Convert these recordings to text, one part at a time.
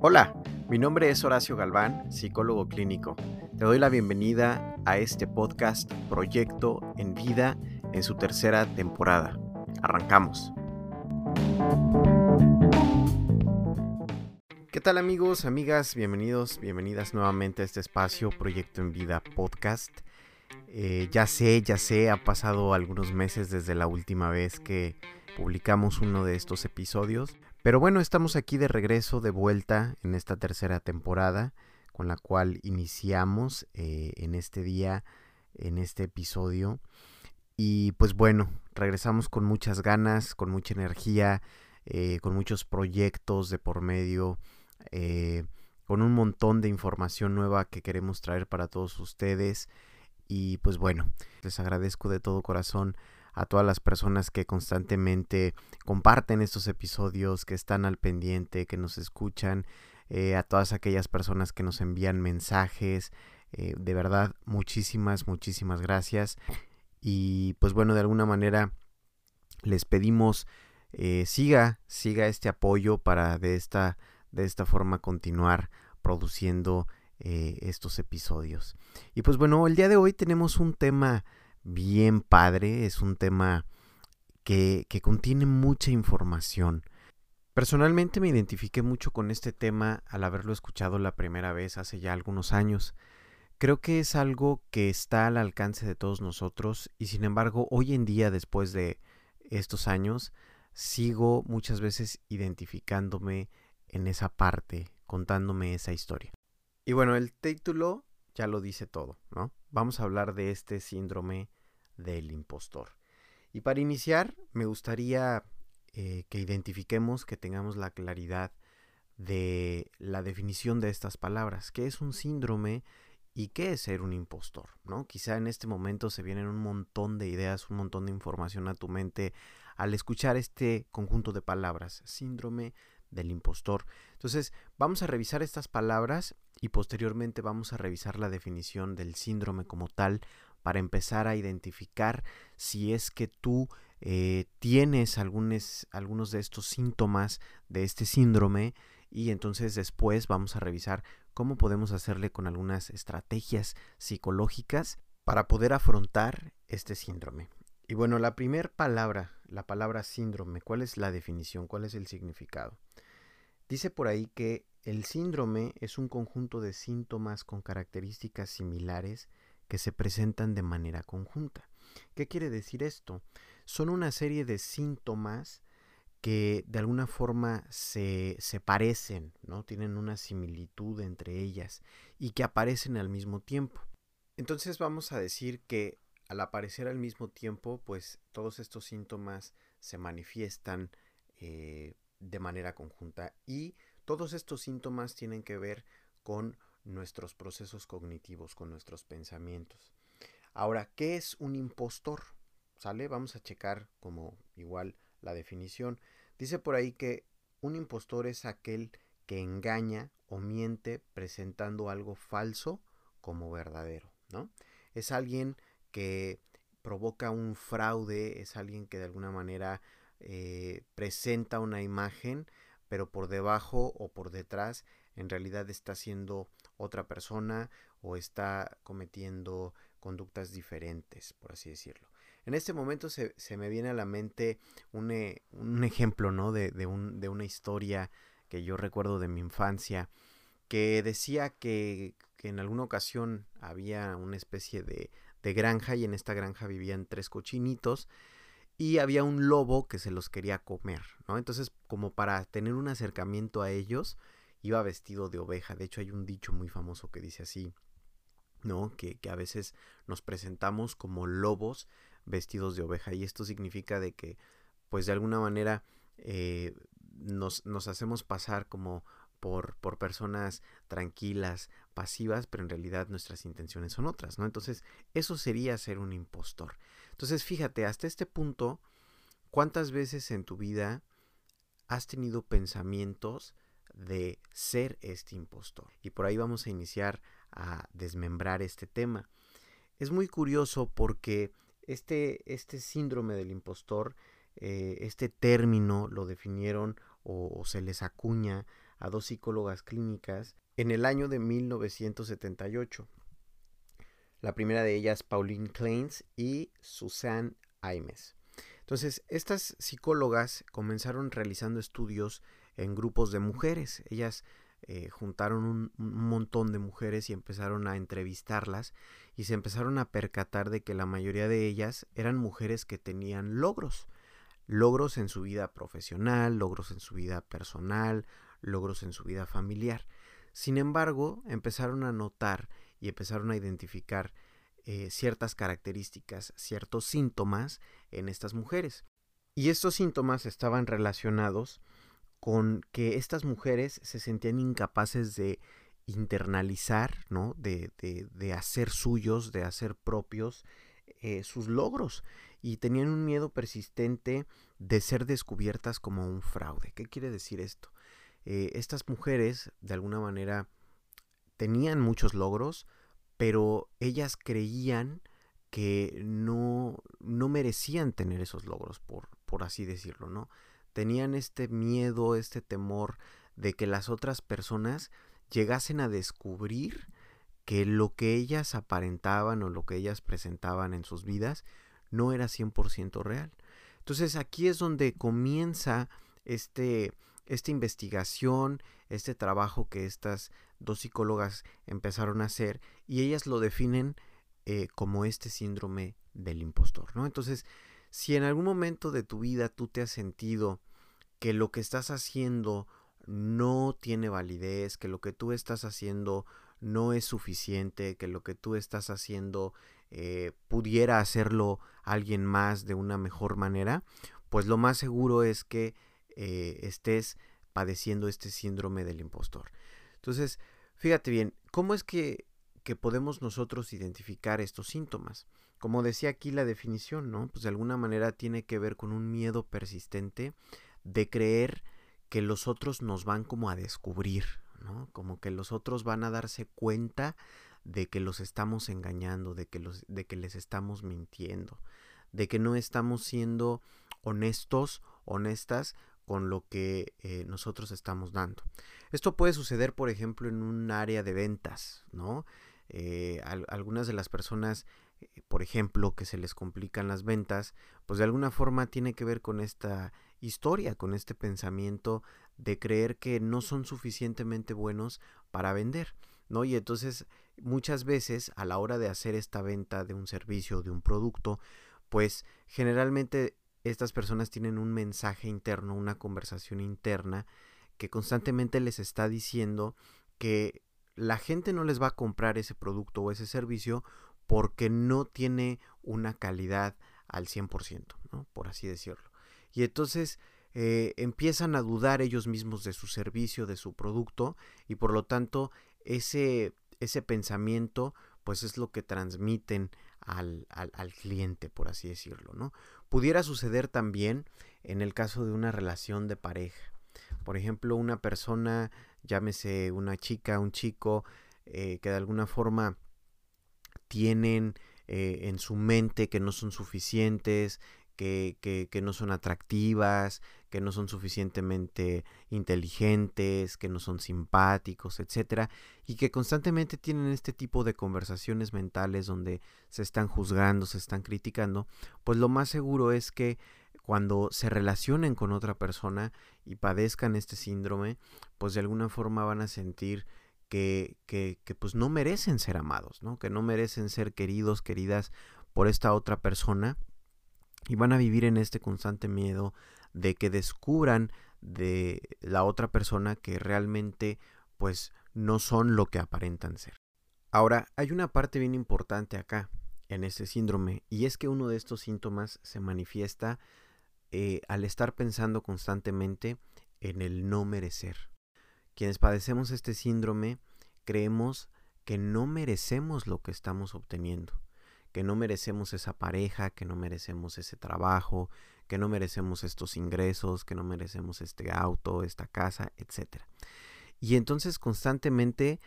Hola, mi nombre es Horacio Galván, psicólogo clínico. Te doy la bienvenida a este podcast Proyecto en Vida en su tercera temporada. Arrancamos. ¿Qué tal amigos, amigas? Bienvenidos, bienvenidas nuevamente a este espacio Proyecto en Vida podcast. Eh, ya sé, ya sé, ha pasado algunos meses desde la última vez que publicamos uno de estos episodios. Pero bueno, estamos aquí de regreso, de vuelta en esta tercera temporada, con la cual iniciamos eh, en este día, en este episodio. Y pues bueno, regresamos con muchas ganas, con mucha energía, eh, con muchos proyectos de por medio, eh, con un montón de información nueva que queremos traer para todos ustedes. Y pues bueno, les agradezco de todo corazón a todas las personas que constantemente comparten estos episodios, que están al pendiente, que nos escuchan, eh, a todas aquellas personas que nos envían mensajes. Eh, de verdad, muchísimas, muchísimas gracias. Y pues bueno, de alguna manera les pedimos eh, siga, siga este apoyo para de esta, de esta forma continuar produciendo estos episodios. Y pues bueno, el día de hoy tenemos un tema bien padre, es un tema que, que contiene mucha información. Personalmente me identifiqué mucho con este tema al haberlo escuchado la primera vez hace ya algunos años. Creo que es algo que está al alcance de todos nosotros y sin embargo hoy en día después de estos años sigo muchas veces identificándome en esa parte, contándome esa historia. Y bueno, el título ya lo dice todo, ¿no? Vamos a hablar de este síndrome del impostor. Y para iniciar, me gustaría eh, que identifiquemos, que tengamos la claridad de la definición de estas palabras, qué es un síndrome y qué es ser un impostor, ¿no? Quizá en este momento se vienen un montón de ideas, un montón de información a tu mente al escuchar este conjunto de palabras, síndrome del impostor. Entonces, vamos a revisar estas palabras y posteriormente vamos a revisar la definición del síndrome como tal para empezar a identificar si es que tú eh, tienes algunos, algunos de estos síntomas de este síndrome y entonces después vamos a revisar cómo podemos hacerle con algunas estrategias psicológicas para poder afrontar este síndrome. Y bueno, la primera palabra, la palabra síndrome, ¿cuál es la definición? ¿Cuál es el significado? Dice por ahí que el síndrome es un conjunto de síntomas con características similares que se presentan de manera conjunta. ¿Qué quiere decir esto? Son una serie de síntomas que de alguna forma se, se, parecen, ¿no? Tienen una similitud entre ellas y que aparecen al mismo tiempo. Entonces vamos a decir que al aparecer al mismo tiempo, pues todos estos síntomas se manifiestan eh, de manera conjunta y todos estos síntomas tienen que ver con nuestros procesos cognitivos, con nuestros pensamientos. Ahora, ¿qué es un impostor? ¿Sale? Vamos a checar como igual la definición. Dice por ahí que un impostor es aquel que engaña o miente presentando algo falso como verdadero, ¿no? Es alguien que provoca un fraude, es alguien que de alguna manera eh, presenta una imagen, pero por debajo o por detrás en realidad está siendo otra persona o está cometiendo conductas diferentes, por así decirlo. En este momento se, me viene a la mente un, eh, ejemplo, ¿no? De, de, un, de, una historia que yo recuerdo de mi infancia, que decía que, que en alguna ocasión había una especie de, de granja y en esta granja vivían tres cochinitos y había un lobo que se los quería comer, ¿no? Entonces, como para tener un acercamiento a ellos, iba vestido de oveja. De hecho, hay un dicho muy famoso que dice así, ¿no? Que, a veces nos presentamos como lobos vestidos de oveja. Y esto significa de que, pues de alguna manera, eh, nos, nos, hacemos pasar como por, por, personas tranquilas, pasivas, pero en realidad nuestras intenciones son otras, ¿no? Entonces, eso sería ser un impostor. Entonces, fíjate, hasta este punto, ¿cuántas veces en tu vida has tenido pensamientos de ser este impostor. Y por ahí vamos a iniciar a desmembrar este tema. Es muy curioso porque este, este síndrome del impostor, eh, este término lo definieron o, se les acuña a dos psicólogas clínicas en el año de 1978. La primera de ellas, Pauline Kleins y Suzanne Aimes. Entonces, estas psicólogas comenzaron realizando estudios en grupos de mujeres. Ellas eh, juntaron un, montón de mujeres y empezaron a entrevistarlas y se empezaron a percatar de que la mayoría de ellas eran mujeres que tenían logros. Logros en su vida profesional, logros en su vida personal, logros en su vida familiar. Sin embargo, empezaron a notar y empezaron a identificar eh, ciertas características, ciertos síntomas en estas mujeres. Y estos síntomas estaban relacionados con que estas mujeres se sentían incapaces de internalizar, ¿no? De, de, hacer suyos, de hacer propios eh, sus logros y tenían un miedo persistente de ser descubiertas como un fraude. ¿Qué quiere decir esto? Eh, estas mujeres, de alguna manera, tenían muchos logros, pero ellas creían que no, no merecían tener esos logros, por, por así decirlo, ¿no? Tenían este miedo, este temor de que las otras personas llegasen a descubrir que lo que ellas aparentaban o lo que ellas presentaban en sus vidas no era 100% real. Entonces aquí es donde comienza este, esta investigación, este trabajo que estas dos psicólogas empezaron a hacer y ellas lo definen eh, como este síndrome del impostor, ¿no? Entonces, si en algún momento de tu vida tú te has sentido que lo que estás haciendo no tiene validez, que lo que tú estás haciendo no es suficiente, que lo que tú estás haciendo eh, pudiera hacerlo alguien más de una mejor manera, pues lo más seguro es que eh, estés padeciendo este síndrome del impostor. Entonces, fíjate bien, ¿cómo es que, que podemos nosotros identificar estos síntomas? Como decía aquí la definición, ¿no? Pues de alguna manera tiene que ver con un miedo persistente de creer que los otros nos van como a descubrir, ¿no? Como que los otros van a darse cuenta de que los estamos engañando, de que, los, de que les estamos mintiendo, de que no estamos siendo honestos, honestas con lo que eh, nosotros estamos dando. Esto puede suceder, por ejemplo, en un área de ventas, ¿no? Eh, algunas de las personas, eh, por ejemplo, que se les complican las ventas, pues de alguna forma tiene que ver con esta historia, con este pensamiento de creer que no son suficientemente buenos para vender, ¿no? Y entonces muchas veces a la hora de hacer esta venta de un servicio o de un producto, pues generalmente estas personas tienen un mensaje interno, una conversación interna que constantemente les está diciendo que la gente no les va a comprar ese producto o ese servicio porque no tiene una calidad al 100%, ¿no? Por así decirlo. Y entonces eh, empiezan a dudar ellos mismos de su servicio, de su producto, y por lo tanto ese, ese pensamiento pues es lo que transmiten al, al, cliente, por así decirlo, ¿no? Pudiera suceder también en el caso de una relación de pareja. Por ejemplo, una persona, llámese una chica, un chico, eh, que de alguna forma tienen eh, en su mente que no son suficientes, que, que, no son atractivas, que no son suficientemente inteligentes, que no son simpáticos, etcétera, y que constantemente tienen este tipo de conversaciones mentales donde se están juzgando, se están criticando, pues lo más seguro es que cuando se relacionen con otra persona y padezcan este síndrome, pues de alguna forma van a sentir que, que, que, pues no merecen ser amados, ¿no? Que no merecen ser queridos, queridas por esta otra persona y van a vivir en este constante miedo de que descubran de la otra persona que realmente pues no son lo que aparentan ser. Ahora, hay una parte bien importante acá en este síndrome y es que uno de estos síntomas se manifiesta eh, al estar pensando constantemente en el no merecer. Quienes padecemos este síndrome creemos que no merecemos lo que estamos obteniendo que no merecemos esa pareja, que no merecemos ese trabajo, que no merecemos estos ingresos, que no merecemos este auto, esta casa, etc. Y entonces constantemente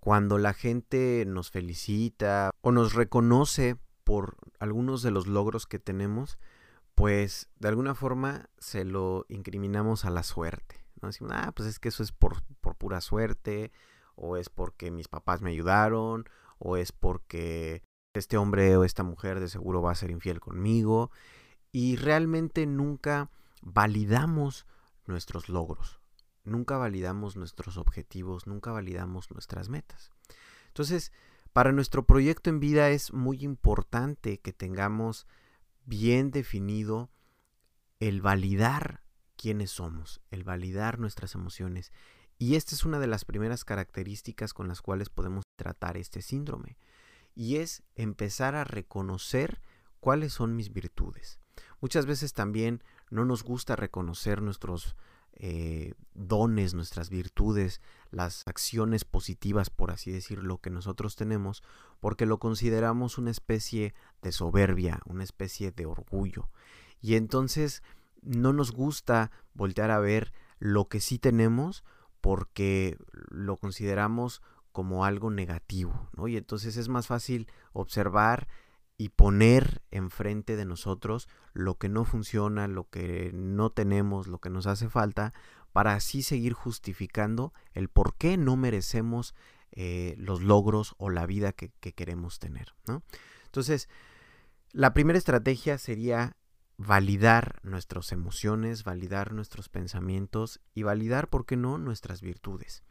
cuando la gente nos felicita o nos reconoce por algunos de los logros que tenemos, pues de alguna forma se lo incriminamos a la suerte. ¿no? Decimos, ah, pues es que eso es por, pura suerte, o es porque mis papás me ayudaron, o es porque este hombre o esta mujer de seguro va a ser infiel conmigo. Y realmente nunca validamos nuestros logros, nunca validamos nuestros objetivos, nunca validamos nuestras metas. Entonces, para nuestro proyecto en vida es muy importante que tengamos bien definido el validar quiénes somos, el validar nuestras emociones. Y esta es una de las primeras características con las cuales podemos tratar este síndrome. Y es empezar a reconocer cuáles son mis virtudes. Muchas veces también no nos gusta reconocer nuestros eh, dones, nuestras virtudes, las acciones positivas, por así decirlo, que nosotros tenemos, porque lo consideramos una especie de soberbia, una especie de orgullo. Y entonces no nos gusta voltear a ver lo que sí tenemos porque lo consideramos como algo negativo, ¿no? Y entonces es más fácil observar y poner enfrente de nosotros lo que no funciona, lo que no tenemos, lo que nos hace falta, para así seguir justificando el por qué no merecemos eh, los logros o la vida que, que queremos tener. ¿no? Entonces, la primera estrategia sería validar nuestras emociones, validar nuestros pensamientos y validar, ¿por qué no?, nuestras virtudes.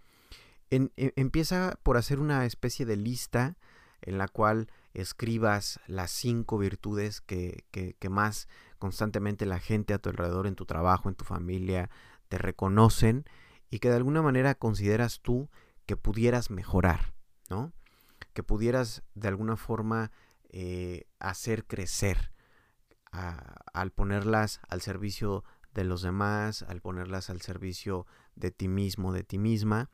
E, empieza por hacer una especie de lista en la cual escribas las cinco virtudes que, que, más constantemente la gente a tu alrededor, en tu trabajo, en tu familia, te reconocen y que de alguna manera consideras tú que pudieras mejorar, ¿no? Que pudieras de alguna forma eh, hacer crecer al ponerlas al servicio de los demás, al ponerlas al servicio de ti mismo, de ti misma,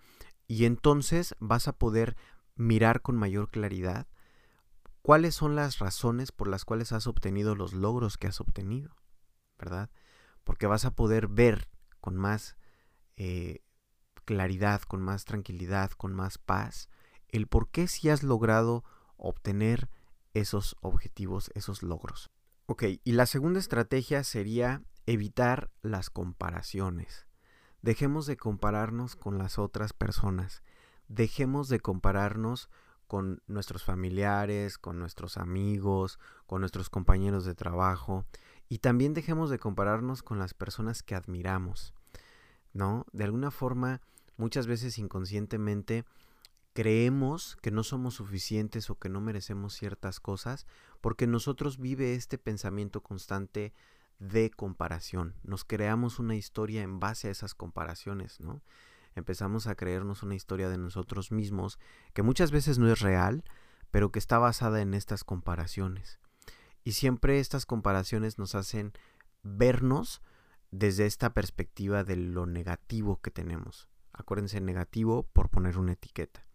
y entonces vas a poder mirar con mayor claridad cuáles son las razones por las cuales has obtenido los logros que has obtenido, ¿verdad? Porque vas a poder ver con más eh, claridad, con más tranquilidad, con más paz, el por qué si has logrado obtener esos objetivos, esos logros. Ok, y la segunda estrategia sería evitar las comparaciones. Dejemos de compararnos con las otras personas. Dejemos de compararnos con nuestros familiares, con nuestros amigos, con nuestros compañeros de trabajo y también dejemos de compararnos con las personas que admiramos, ¿no? De alguna forma, muchas veces inconscientemente creemos que no somos suficientes o que no merecemos ciertas cosas porque nosotros vive este pensamiento constante de comparación. Nos creamos una historia en base a esas comparaciones, ¿no? Empezamos a creernos una historia de nosotros mismos que muchas veces no es real, pero que está basada en estas comparaciones. Y siempre estas comparaciones nos hacen vernos desde esta perspectiva de lo negativo que tenemos. Acuérdense, negativo por poner una etiqueta.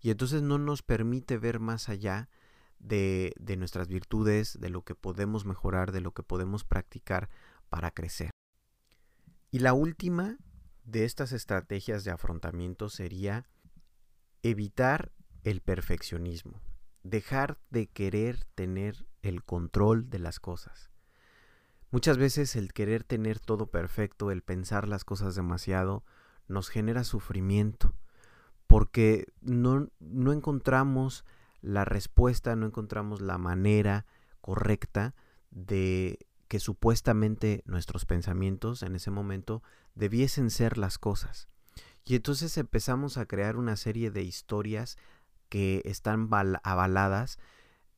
Y entonces no nos permite ver más allá de, de nuestras virtudes, de lo que podemos mejorar, de lo que podemos practicar para crecer. Y la última de estas estrategias de afrontamiento sería evitar el perfeccionismo, dejar de querer tener el control de las cosas. Muchas veces el querer tener todo perfecto, el pensar las cosas demasiado, nos genera sufrimiento, porque no, no encontramos la respuesta, no encontramos la manera correcta de que supuestamente nuestros pensamientos en ese momento debiesen ser las cosas. Y entonces empezamos a crear una serie de historias que están avaladas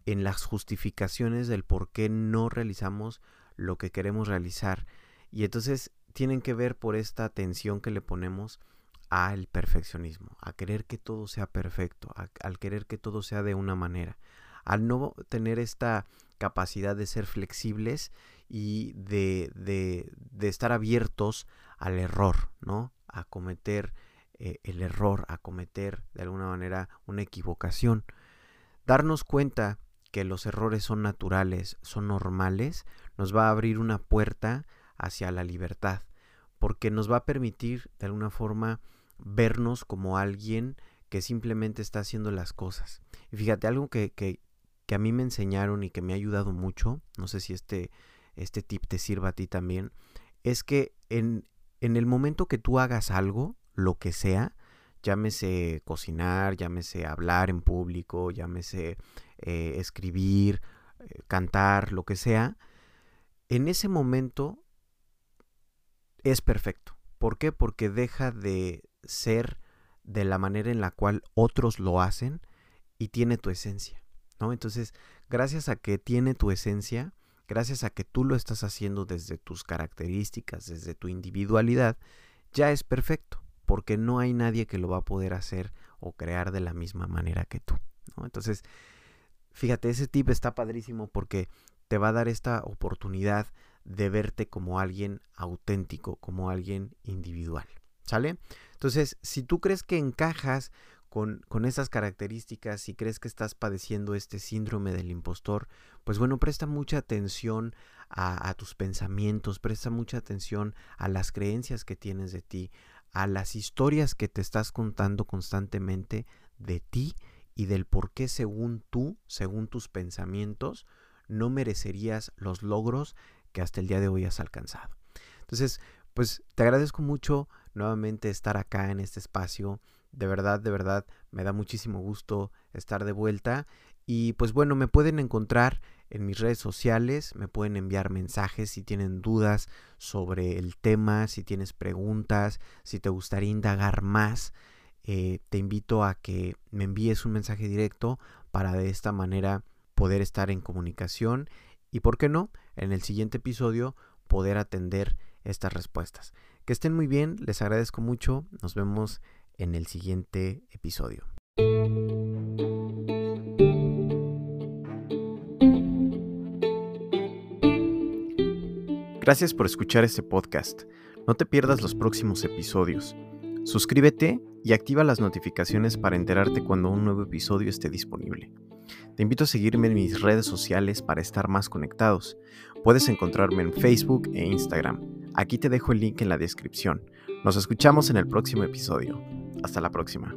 en las justificaciones del por qué no realizamos lo que queremos realizar. Y entonces tienen que ver por esta atención que le ponemos al perfeccionismo, a querer que todo sea perfecto, al querer que todo sea de una manera, al no tener esta capacidad de ser flexibles y de, de, estar abiertos al error, ¿no? A cometer eh, el error, a cometer de alguna manera una equivocación. Darnos cuenta que los errores son naturales, son normales, nos va a abrir una puerta hacia la libertad, porque nos va a permitir de alguna forma vernos como alguien que simplemente está haciendo las cosas. Y fíjate, algo que, que, que a mí me enseñaron y que me ha ayudado mucho, no sé si este este tip te sirva a ti también, es que en, en el momento que tú hagas algo, lo que sea, llámese cocinar, llámese hablar en público, llámese eh, escribir, eh, cantar, lo que sea, en ese momento es perfecto. ¿Por qué? Porque deja de ser de la manera en la cual otros lo hacen y tiene tu esencia, ¿no? Entonces, gracias a que tiene tu esencia, gracias a que tú lo estás haciendo desde tus características, desde tu individualidad, ya es perfecto, porque no hay nadie que lo va a poder hacer o crear de la misma manera que tú. Entonces, fíjate, ese tip está padrísimo porque te va a dar esta oportunidad de verte como alguien auténtico, como alguien individual. ¿Sale? Entonces, si tú crees que encajas con, con esas características, si crees que estás padeciendo este síndrome del impostor, pues bueno, presta mucha atención a, a tus pensamientos, presta mucha atención a las creencias que tienes de ti, a las historias que te estás contando constantemente de ti y del por qué según tú, según tus pensamientos, no merecerías los logros que hasta el día de hoy has alcanzado. Entonces, pues te agradezco mucho nuevamente estar acá en este espacio. De verdad, de verdad, me da muchísimo gusto estar de vuelta. Y pues bueno, me pueden encontrar en mis redes sociales, me pueden enviar mensajes si tienen dudas sobre el tema, si tienes preguntas, si te gustaría indagar más. Eh, te invito a que me envíes un mensaje directo para de esta manera poder estar en comunicación y, ¿por qué no?, en el siguiente episodio poder atender estas respuestas. Que estén muy bien, les agradezco mucho, nos vemos en el siguiente episodio. Gracias por escuchar este podcast. No te pierdas los próximos episodios. Suscríbete y activa las notificaciones para enterarte cuando un nuevo episodio esté disponible. Te invito a seguirme en mis redes sociales para estar más conectados. Puedes encontrarme en Facebook e Instagram. Aquí te dejo el link en la descripción. Nos escuchamos en el próximo episodio. Hasta la próxima.